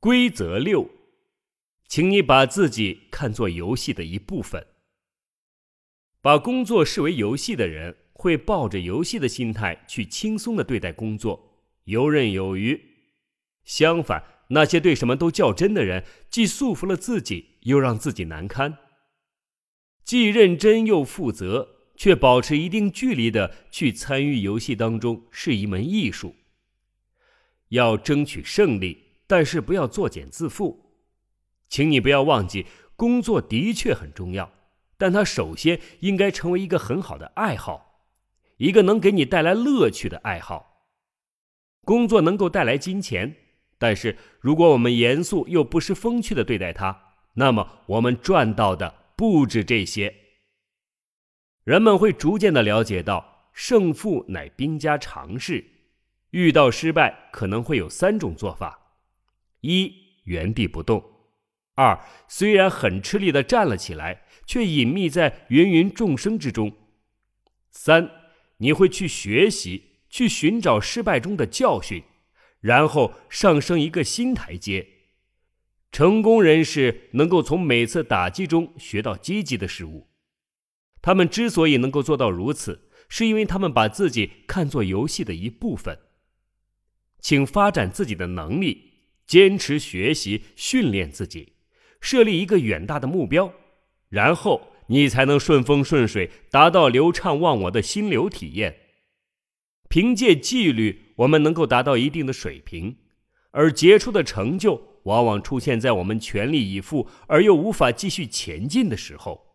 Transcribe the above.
规则六，请你把自己看作游戏的一部分。把工作视为游戏的人，会抱着游戏的心态去轻松的对待工作，游刃有余。相反，那些对什么都较真的人，既束缚了自己，又让自己难堪。既认真又负责，却保持一定距离的去参与游戏当中，是一门艺术。要争取胜利。但是不要作茧自缚，请你不要忘记，工作的确很重要，但它首先应该成为一个很好的爱好，一个能给你带来乐趣的爱好。工作能够带来金钱，但是如果我们严肃又不失风趣的对待它，那么我们赚到的不止这些。人们会逐渐的了解到，胜负乃兵家常事，遇到失败可能会有三种做法。一原地不动，二虽然很吃力的站了起来，却隐秘在芸芸众生之中。三你会去学习，去寻找失败中的教训，然后上升一个新台阶。成功人士能够从每次打击中学到积极的事物。他们之所以能够做到如此，是因为他们把自己看作游戏的一部分。请发展自己的能力。坚持学习，训练自己，设立一个远大的目标，然后你才能顺风顺水，达到流畅忘我的心流体验。凭借纪律，我们能够达到一定的水平，而杰出的成就往往出现在我们全力以赴而又无法继续前进的时候。